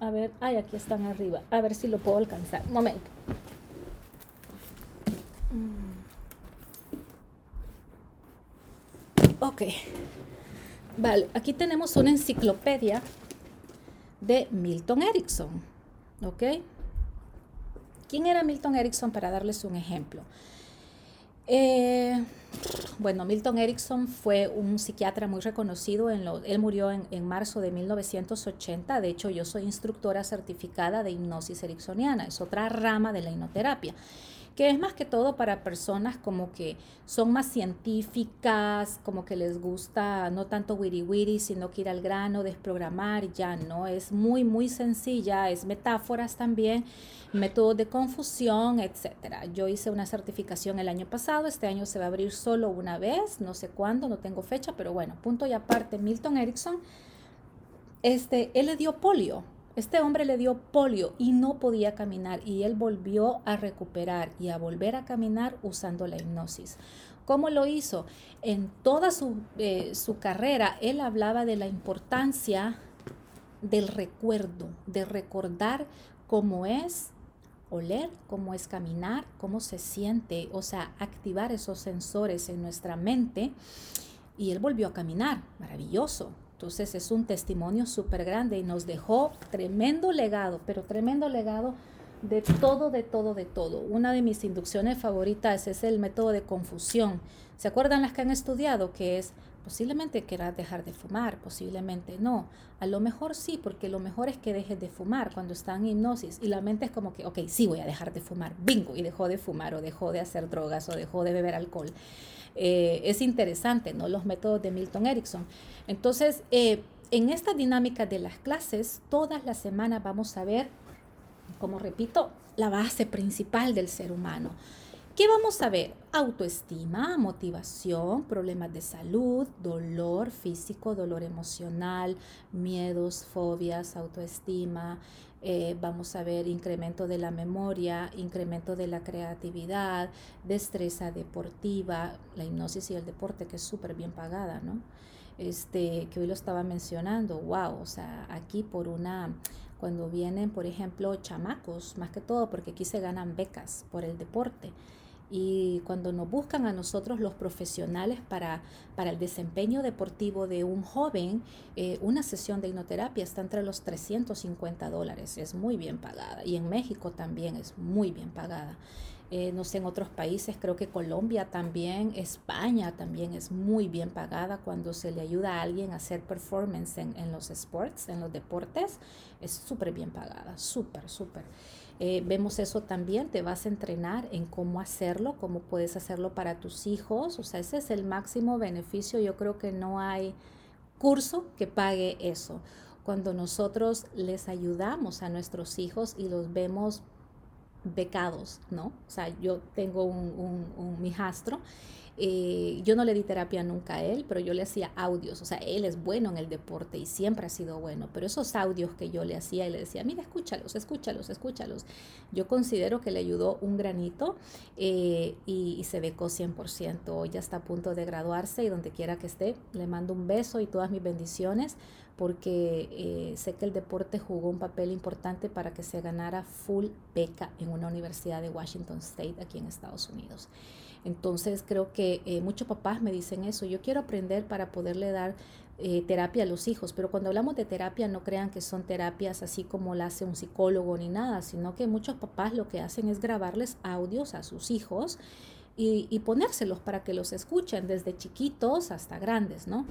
a ver, ay, aquí están arriba. A ver si lo puedo alcanzar. Un momento. Mm. Ok. Vale, aquí tenemos una enciclopedia de Milton Erickson. ¿Ok? ¿Quién era Milton Erickson para darles un ejemplo? Eh, bueno, Milton Erickson fue un psiquiatra muy reconocido. En lo, él murió en, en, marzo de 1980. De hecho, yo soy instructora certificada de hipnosis ericksoniana. Es otra rama de la hipnoterapia que es más que todo para personas como que son más científicas, como que les gusta no tanto wiri wiri, sino que ir al grano, desprogramar, ya no, es muy, muy sencilla, es metáforas también, métodos de confusión, etcétera. Yo hice una certificación el año pasado, este año se va a abrir solo una vez, no sé cuándo, no tengo fecha, pero bueno, punto y aparte, Milton Erickson, este, él le dio polio este hombre le dio polio y no podía caminar y él volvió a recuperar y a volver a caminar usando la hipnosis. ¿Cómo lo hizo? En toda su, eh, su carrera, él hablaba de la importancia del recuerdo, de recordar cómo es oler, cómo es caminar, cómo se siente, o sea, activar esos sensores en nuestra mente. Y él volvió a caminar, maravilloso. Entonces es un testimonio súper grande y nos dejó tremendo legado, pero tremendo legado de todo, de todo, de todo. Una de mis inducciones favoritas es el método de confusión. ¿Se acuerdan las que han estudiado? Que es posiblemente quieras dejar de fumar, posiblemente no. A lo mejor sí, porque lo mejor es que dejes de fumar cuando está en hipnosis y la mente es como que, ok, sí voy a dejar de fumar, bingo, y dejó de fumar o dejó de hacer drogas o dejó de beber alcohol. Eh, es interesante, ¿no? Los métodos de Milton Erickson. Entonces, eh, en esta dinámica de las clases, todas las semanas vamos a ver, como repito, la base principal del ser humano. ¿Qué vamos a ver? Autoestima, motivación, problemas de salud, dolor físico, dolor emocional, miedos, fobias, autoestima, eh, vamos a ver incremento de la memoria, incremento de la creatividad, destreza deportiva, la hipnosis y el deporte que es súper bien pagada, ¿no? Este, que hoy lo estaba mencionando, wow, o sea, aquí por una, cuando vienen, por ejemplo, chamacos, más que todo, porque aquí se ganan becas por el deporte. Y cuando nos buscan a nosotros los profesionales para, para el desempeño deportivo de un joven, eh, una sesión de hipnoterapia está entre los 350 dólares. Es muy bien pagada. Y en México también es muy bien pagada. Eh, no sé, en otros países, creo que Colombia también, España también es muy bien pagada cuando se le ayuda a alguien a hacer performance en, en los sports, en los deportes, es súper bien pagada, súper, súper. Eh, vemos eso también, te vas a entrenar en cómo hacerlo, cómo puedes hacerlo para tus hijos, o sea, ese es el máximo beneficio, yo creo que no hay curso que pague eso. Cuando nosotros les ayudamos a nuestros hijos y los vemos becados, ¿no? O sea, yo tengo un, un, un hijastro eh, yo no le di terapia nunca a él, pero yo le hacía audios. O sea, él es bueno en el deporte y siempre ha sido bueno. Pero esos audios que yo le hacía y le decía, mira, escúchalos, escúchalos, escúchalos. Yo considero que le ayudó un granito eh, y, se becó 100%. Ya está a punto de graduarse y donde quiera que esté, le mando un beso y todas mis bendiciones porque eh, sé que el deporte jugó un papel importante para que se ganara full beca en una universidad de Washington State aquí en Estados Unidos. Entonces creo que eh, muchos papás me dicen eso, yo quiero aprender para poderle dar eh, terapia a los hijos, pero cuando hablamos de terapia no crean que son terapias así como la hace un psicólogo ni nada, sino que muchos papás lo que hacen es grabarles audios a sus hijos y, y ponérselos para que los escuchen desde chiquitos hasta grandes, ¿no?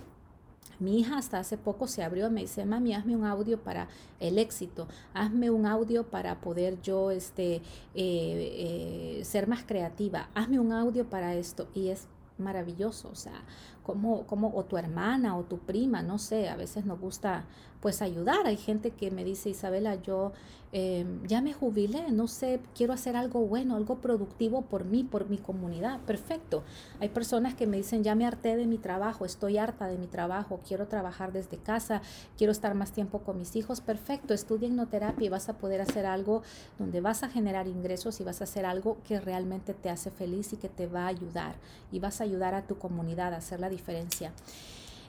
Mi hija hasta hace poco se abrió, me dice, mami, hazme un audio para el éxito, hazme un audio para poder yo este, eh, eh, ser más creativa, hazme un audio para esto. Y es maravilloso, o sea, como, como, o tu hermana o tu prima, no sé, a veces nos gusta pues ayudar. Hay gente que me dice, Isabela, yo Em, ya me jubilé, no sé, quiero hacer algo bueno, algo productivo por mí, por mi comunidad. Perfecto. Hay personas que me dicen, ya me harté de mi trabajo, estoy harta de mi trabajo, quiero trabajar desde casa, quiero estar más tiempo con mis hijos. Perfecto, estudia hipnoterapia y vas a poder hacer algo donde vas a generar ingresos y vas a hacer algo que realmente te hace feliz y que te va a ayudar y vas a ayudar a tu comunidad a hacer la diferencia.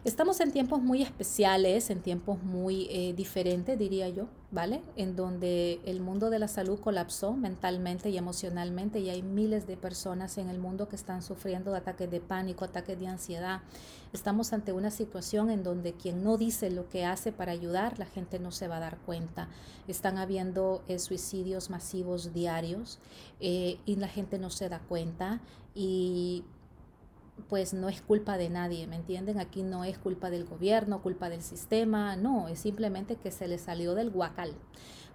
Estamos en tiempos muy especiales, en tiempos muy eh, diferentes, diría yo, ¿vale? En donde el mundo de la salud colapsó mentalmente y emocionalmente y hay miles de personas en el mundo que están sufriendo ataques de pánico, ataques de ansiedad. Estamos ante una situación en donde quien no dice lo que hace para ayudar, la gente no se va a dar cuenta. Están habiendo eh, suicidios masivos diarios eh, y la gente no se da cuenta y pues no es culpa de nadie, ¿me entienden? Aquí no es culpa del gobierno, culpa del sistema, no, es simplemente que se le salió del guacal,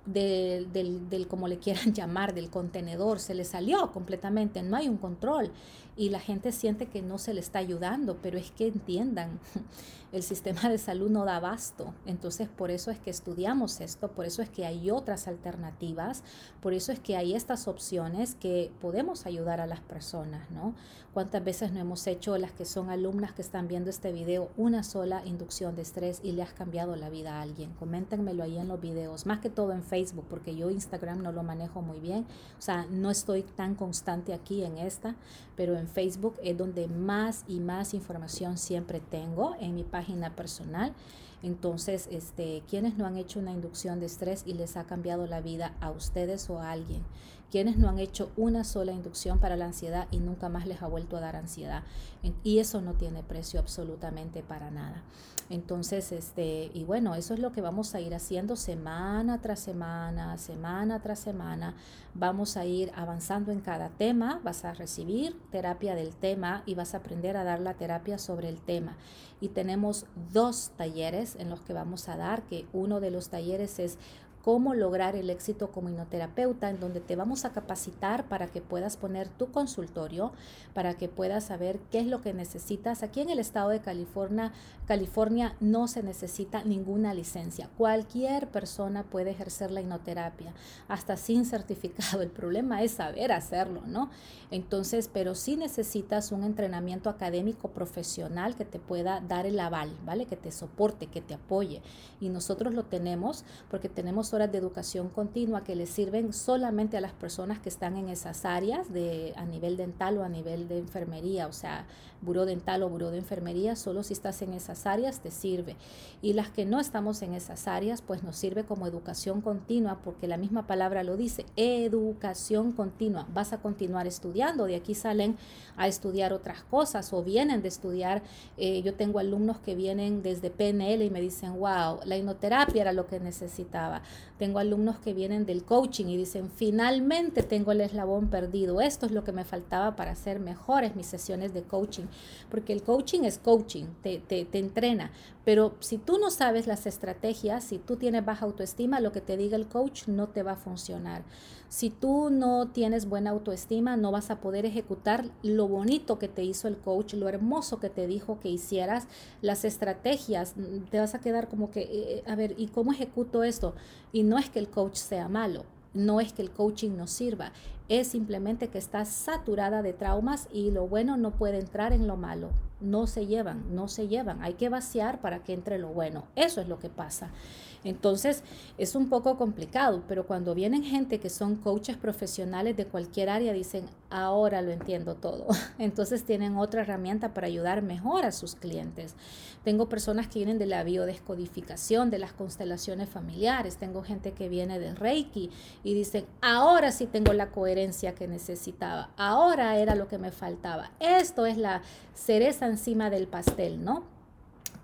del, del, del como le quieran llamar, del contenedor, se le salió completamente, no hay un control y la gente siente que no se le está ayudando, pero es que entiendan, el sistema de salud no da abasto. Entonces, por eso es que estudiamos esto, por eso es que hay otras alternativas, por eso es que hay estas opciones que podemos ayudar a las personas, ¿no? ¿Cuántas veces no hemos hecho las que son alumnas que están viendo este video una sola inducción de estrés y le has cambiado la vida a alguien? Coméntenmelo ahí en los videos, más que todo en Facebook, porque yo Instagram no lo manejo muy bien, o sea, no estoy tan constante aquí en esta, pero en Facebook es donde más y más información siempre tengo en mi página personal. Entonces, este, quienes no han hecho una inducción de estrés y les ha cambiado la vida a ustedes o a alguien, quienes no han hecho una sola inducción para la ansiedad y nunca más les ha vuelto a dar ansiedad. Y eso no tiene precio absolutamente para nada. Entonces, este, y bueno, eso es lo que vamos a ir haciendo semana tras semana, semana tras semana. Vamos a ir avanzando en cada tema. Vas a recibir terapia del tema y vas a aprender a dar la terapia sobre el tema. Y tenemos dos talleres en los que vamos a dar, que uno de los talleres es cómo lograr el éxito como hipnoterapeuta, en donde te vamos a capacitar para que puedas poner tu consultorio, para que puedas saber qué es lo que necesitas. Aquí en el estado de California, California no se necesita ninguna licencia. Cualquier persona puede ejercer la hipnoterapia, hasta sin certificado. El problema es saber hacerlo, ¿no? Entonces, pero sí necesitas un entrenamiento académico profesional que te pueda dar el aval, ¿vale? Que te soporte, que te apoye. Y nosotros lo tenemos porque tenemos horas de educación continua que les sirven solamente a las personas que están en esas áreas de a nivel dental o a nivel de enfermería, o sea, buró dental o buró de enfermería, solo si estás en esas áreas te sirve. Y las que no estamos en esas áreas, pues nos sirve como educación continua, porque la misma palabra lo dice, educación continua. Vas a continuar estudiando, de aquí salen a estudiar otras cosas o vienen de estudiar. Eh, yo tengo alumnos que vienen desde PNL y me dicen, wow, la hipnoterapia era lo que necesitaba. Tengo alumnos que vienen del coaching y dicen, finalmente tengo el eslabón perdido. Esto es lo que me faltaba para hacer mejores mis sesiones de coaching. Porque el coaching es coaching, te, te, te entrena. Pero si tú no sabes las estrategias, si tú tienes baja autoestima, lo que te diga el coach no te va a funcionar. Si tú no tienes buena autoestima, no vas a poder ejecutar lo bonito que te hizo el coach, lo hermoso que te dijo que hicieras, las estrategias. Te vas a quedar como que, eh, a ver, ¿y cómo ejecuto esto? Y no es que el coach sea malo, no es que el coaching no sirva, es simplemente que está saturada de traumas y lo bueno no puede entrar en lo malo. No se llevan, no se llevan. Hay que vaciar para que entre lo bueno. Eso es lo que pasa. Entonces es un poco complicado, pero cuando vienen gente que son coaches profesionales de cualquier área, dicen, ahora lo entiendo todo. Entonces tienen otra herramienta para ayudar mejor a sus clientes. Tengo personas que vienen de la biodescodificación, de las constelaciones familiares, tengo gente que viene del Reiki y dicen, ahora sí tengo la coherencia que necesitaba, ahora era lo que me faltaba. Esto es la cereza encima del pastel, ¿no?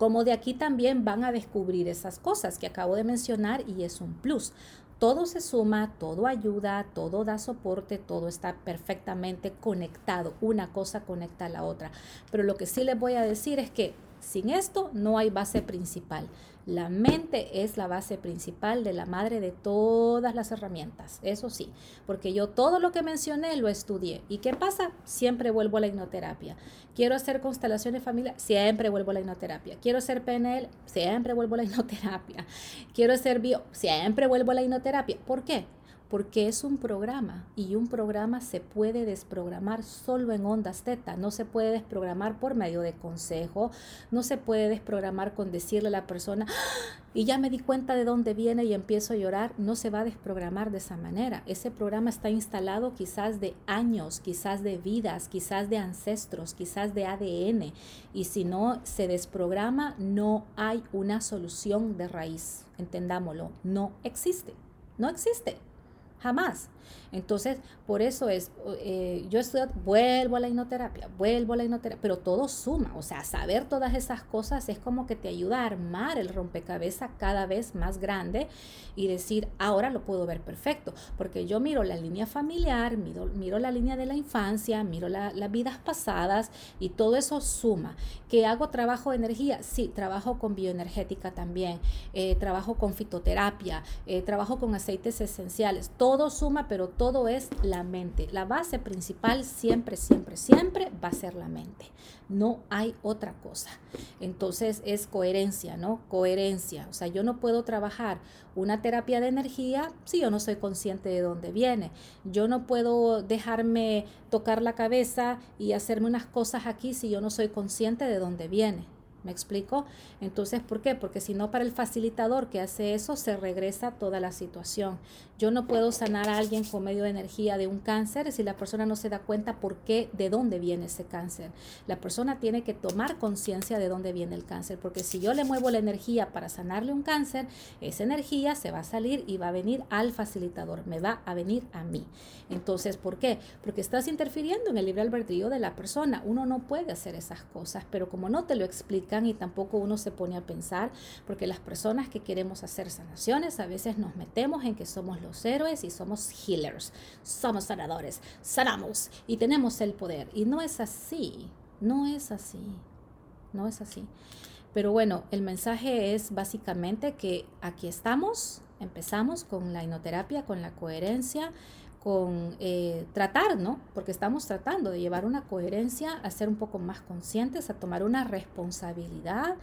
Como de aquí también van a descubrir esas cosas que acabo de mencionar y es un plus. Todo se suma, todo ayuda, todo da soporte, todo está perfectamente conectado. Una cosa conecta a la otra. Pero lo que sí les voy a decir es que sin esto no hay base principal. La mente es la base principal de la madre de todas las herramientas, eso sí, porque yo todo lo que mencioné lo estudié. ¿Y qué pasa? Siempre vuelvo a la hipnoterapia. Quiero hacer constelaciones familia, siempre vuelvo a la hipnoterapia. Quiero hacer PNL, siempre vuelvo a la hipnoterapia. Quiero hacer bio, siempre vuelvo a la hipnoterapia. ¿Por qué? Porque es un programa y un programa se puede desprogramar solo en ondas teta, no se puede desprogramar por medio de consejo, no se puede desprogramar con decirle a la persona, ¡Ah! y ya me di cuenta de dónde viene y empiezo a llorar, no se va a desprogramar de esa manera. Ese programa está instalado quizás de años, quizás de vidas, quizás de ancestros, quizás de ADN, y si no se desprograma, no hay una solución de raíz, entendámoslo, no existe, no existe. Jamás. Entonces, por eso es, eh, yo estoy, vuelvo a la hipnoterapia, vuelvo a la hipnoterapia, pero todo suma, o sea, saber todas esas cosas es como que te ayuda a armar el rompecabezas cada vez más grande y decir, ahora lo puedo ver perfecto, porque yo miro la línea familiar, miro, miro la línea de la infancia, miro las vidas pasadas y todo eso suma. ¿Que hago trabajo de energía? Sí, trabajo con bioenergética también, eh, trabajo con fitoterapia, eh, trabajo con aceites esenciales, todo suma, pero todo es la mente. La base principal siempre, siempre, siempre va a ser la mente. No hay otra cosa. Entonces es coherencia, ¿no? Coherencia. O sea, yo no puedo trabajar una terapia de energía si yo no soy consciente de dónde viene. Yo no puedo dejarme tocar la cabeza y hacerme unas cosas aquí si yo no soy consciente de dónde viene. ¿Me explico? Entonces, ¿por qué? Porque si no, para el facilitador que hace eso, se regresa toda la situación. Yo no puedo sanar a alguien con medio de energía de un cáncer si la persona no se da cuenta por qué, de dónde viene ese cáncer. La persona tiene que tomar conciencia de dónde viene el cáncer, porque si yo le muevo la energía para sanarle un cáncer, esa energía se va a salir y va a venir al facilitador, me va a venir a mí. Entonces, ¿por qué? Porque estás interfiriendo en el libre albedrío de la persona. Uno no puede hacer esas cosas, pero como no te lo y tampoco uno se pone a pensar, porque las personas que queremos hacer sanaciones a veces nos metemos en que somos los héroes y somos healers, somos sanadores, sanamos y tenemos el poder. Y no es así, no es así, no es así. Pero bueno, el mensaje es básicamente que aquí estamos, empezamos con la hipnoterapia, con la coherencia, con eh, tratar, ¿no? Porque estamos tratando de llevar una coherencia, a ser un poco más conscientes, a tomar una responsabilidad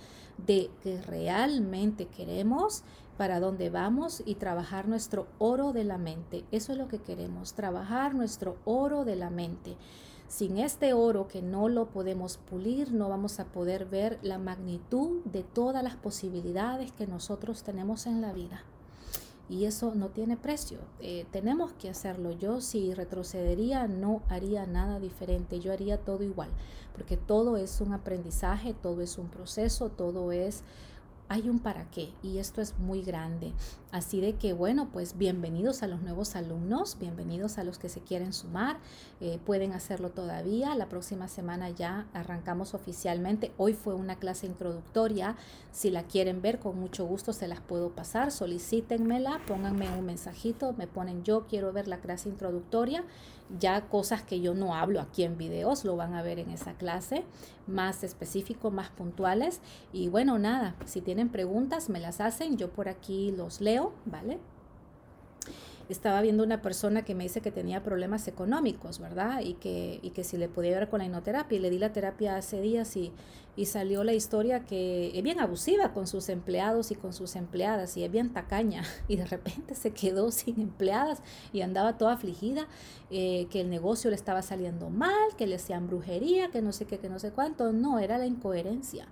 de que realmente queremos para dónde vamos y trabajar nuestro oro de la mente. Eso es lo que queremos, trabajar nuestro oro de la mente. Sin este oro que no lo podemos pulir, no vamos a poder ver la magnitud de todas las posibilidades que nosotros tenemos en la vida. Y eso no tiene precio. Eh, tenemos que hacerlo. Yo si retrocedería no haría nada diferente. Yo haría todo igual. Porque todo es un aprendizaje, todo es un proceso, todo es hay un para qué y esto es muy grande. Así de que bueno, pues bienvenidos a los nuevos alumnos, bienvenidos a los que se quieren sumar, eh, pueden hacerlo todavía. La próxima semana ya arrancamos oficialmente. Hoy fue una clase introductoria. Si la quieren ver, con mucho gusto se las puedo pasar. Solicítenmela, pónganme un mensajito, me ponen yo quiero ver la clase introductoria ya cosas que yo no hablo aquí en videos, lo van a ver en esa clase, más específico, más puntuales. Y bueno, nada, si tienen preguntas, me las hacen, yo por aquí los leo, ¿vale? Estaba viendo una persona que me dice que tenía problemas económicos, ¿verdad? Y que, y que si le podía ver con la hipnoterapia. Y le di la terapia hace días y, y salió la historia que es bien abusiva con sus empleados y con sus empleadas y es bien tacaña. Y de repente se quedó sin empleadas y andaba toda afligida, eh, que el negocio le estaba saliendo mal, que le hacían brujería, que no sé qué, que no sé cuánto. No, era la incoherencia.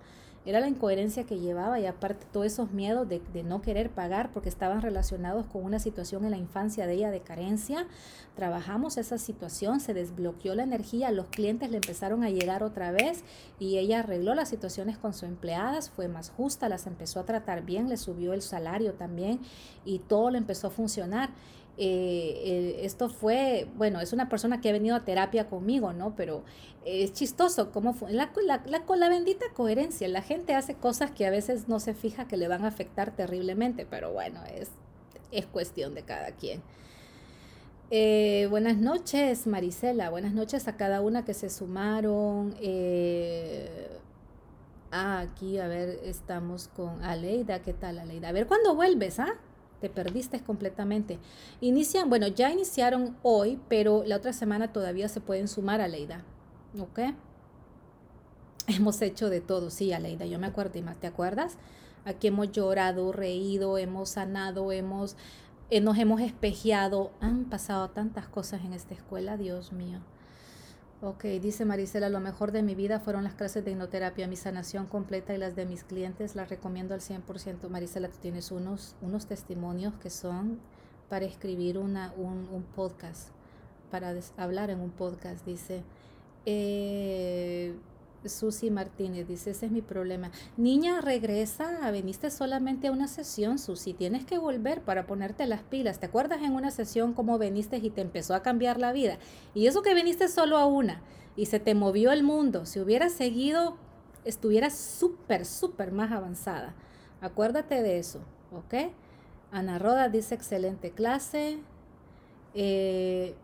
Era la incoherencia que llevaba y aparte todos esos miedos de, no querer pagar porque estaban relacionados con una situación en la infancia de ella de carencia. Trabajamos esa situación, se desbloqueó la energía, los clientes le empezaron a llegar otra vez y ella arregló las situaciones con sus empleadas, fue más justa, las empezó a tratar bien, le subió el salario también y todo le empezó a funcionar. Eh, esto fue, bueno, es una persona que ha venido a terapia conmigo, ¿no? Pero es chistoso cómo fue, la, la, la, la bendita coherencia, la gente hace cosas que a veces no se fija que le van a afectar terriblemente, pero bueno, es, es cuestión de cada quien. Eh, buenas noches, Marisela. Buenas noches a cada una que se sumaron. Eh, ah, aquí, a ver, estamos con Aleida. ¿Qué tal, Aleida? A ver, ¿cuándo vuelves? Ah? Te perdiste completamente. Inician, bueno, ya iniciaron hoy, pero la otra semana todavía se pueden sumar a Leida. ¿Ok? Hemos hecho de todo, sí, Aleida, yo me acuerdo, ¿te acuerdas? Aquí hemos llorado, reído, hemos sanado, hemos eh, nos hemos espejeado. Han pasado tantas cosas en esta escuela, Dios mío. Ok, dice Marisela, lo mejor de mi vida fueron las clases de hipnoterapia, mi sanación completa y las de mis clientes las recomiendo al 100%. Marisela, tú tienes unos, unos testimonios que son para escribir una, un, un podcast, para hablar en un podcast, dice. Eh, Susi Martínez dice, ese es mi problema. Niña, regresa, veniste solamente a una sesión, Susi, tienes que volver para ponerte las pilas. ¿Te acuerdas en una sesión cómo veniste y te empezó a cambiar la vida? Y eso que viniste solo a una y se te movió el mundo, si hubieras seguido, estuvieras súper, súper más avanzada. Acuérdate de eso, ¿ok? Ana Roda dice, excelente clase. Eh,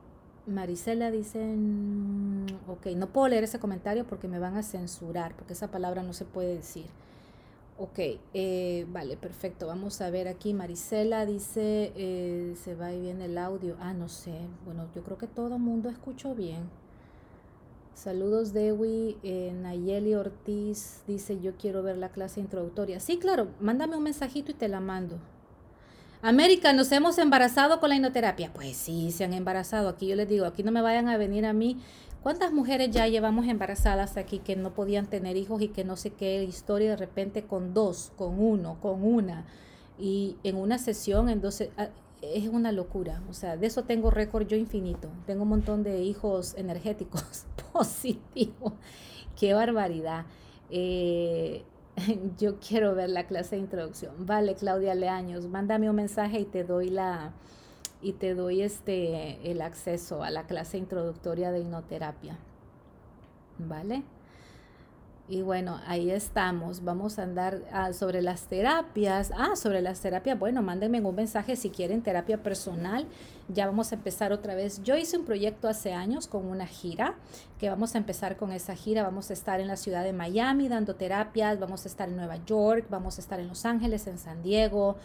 Marisela dice, mm, ok, no puedo leer ese comentario porque me van a censurar, porque esa palabra no se puede decir. Ok, eh, vale, perfecto. Vamos a ver aquí. Marisela dice, eh, se va y viene el audio. Ah, no sé. Bueno, yo creo que todo mundo escuchó bien. Saludos, Dewi. Eh, Nayeli Ortiz dice, yo quiero ver la clase introductoria. Sí, claro, mándame un mensajito y te la mando. América, nos hemos embarazado con la hipnoterapia. Pues sí, se han embarazado. Aquí yo les digo, aquí no me vayan a venir a mí. ¿Cuántas mujeres ya llevamos embarazadas aquí que no podían tener hijos y que no sé qué historia de repente con dos, con uno, con una? Y en una sesión, entonces, ah, es una locura. O sea, de eso tengo récord yo infinito. Tengo un montón de hijos energéticos positivos. Qué barbaridad. Eh, yo quiero ver la clase de introducción. Vale, Claudia Leaños, mándame un mensaje y te doy la y te doy este el acceso a la clase introductoria de hipnoterapia. ¿Vale? Y bueno, ahí estamos. Vamos a andar ah, sobre las terapias. Ah, sobre las terapias. Bueno, mándenme un mensaje si quieren terapia personal. Ya vamos a empezar otra vez. Yo hice un proyecto hace años con una gira, que vamos a empezar con esa gira. Vamos a estar en la ciudad de Miami dando terapias. Vamos a estar en Nueva York. Vamos a estar en Los Ángeles, en San Diego,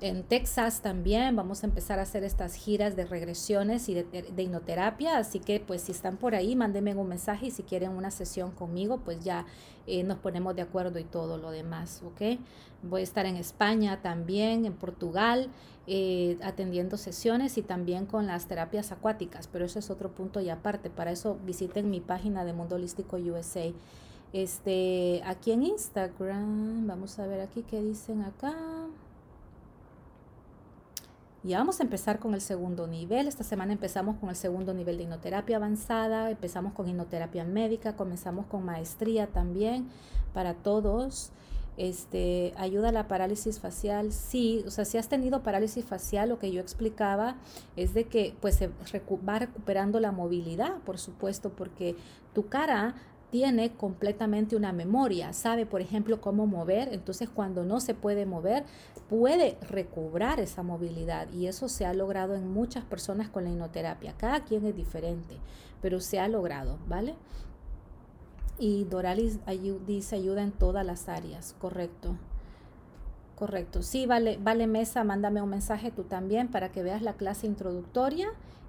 en Texas también vamos a empezar a hacer estas giras de regresiones y de, de hipnoterapia, así que pues si están por ahí, mándenme un mensaje y si quieren una sesión conmigo, pues ya eh, nos ponemos de acuerdo y todo lo demás, ¿ok? Voy a estar en España también, en Portugal, eh, atendiendo sesiones y también con las terapias acuáticas, pero eso es otro punto y aparte, para eso visiten mi página de Mundo Holístico USA. Este, aquí en Instagram, vamos a ver aquí qué dicen acá. Ya vamos a empezar con el segundo nivel. Esta semana empezamos con el segundo nivel de hipnoterapia avanzada, empezamos con hipnoterapia médica, comenzamos con maestría también para todos. Este, ayuda a la parálisis facial, sí, o sea, si has tenido parálisis facial, lo que yo explicaba es de que pues se va recuperando la movilidad, por supuesto, porque tu cara tiene completamente una memoria, sabe, por ejemplo, cómo mover, entonces cuando no se puede mover, puede recobrar esa movilidad y eso se ha logrado en muchas personas con la hipnoterapia. Cada quien es diferente, pero se ha logrado, ¿vale? Y Doralis dice ayuda en todas las áreas, correcto. Correcto. Sí, vale, vale Mesa, mándame un mensaje tú también para que veas la clase introductoria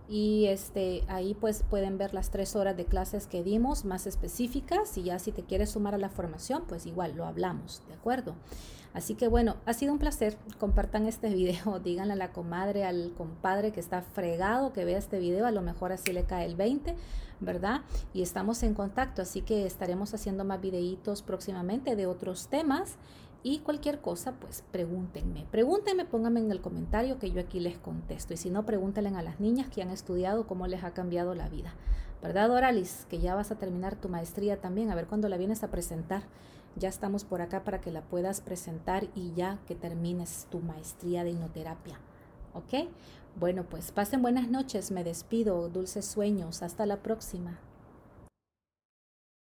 y este ahí pues pueden ver las tres horas de clases que dimos más específicas y ya si te quieres sumar a la formación pues igual lo hablamos de acuerdo así que bueno ha sido un placer. Compartan este video díganle a la comadre al compadre que está fregado que vea este video a lo mejor así le cae el 20 verdad y estamos en contacto así que estaremos haciendo más videitos próximamente de otros temas y cualquier cosa, pues pregúntenme. Pregúntenme, pónganme en el comentario que yo aquí les contesto. Y si no, pregúntenle a las niñas que han estudiado cómo les ha cambiado la vida. ¿Verdad, Doralis? Que ya vas a terminar tu maestría también. A ver cuándo la vienes a presentar. Ya estamos por acá para que la puedas presentar y ya que termines tu maestría de hipnoterapia. ¿Ok? Bueno, pues pasen buenas noches. Me despido. Dulces sueños. Hasta la próxima.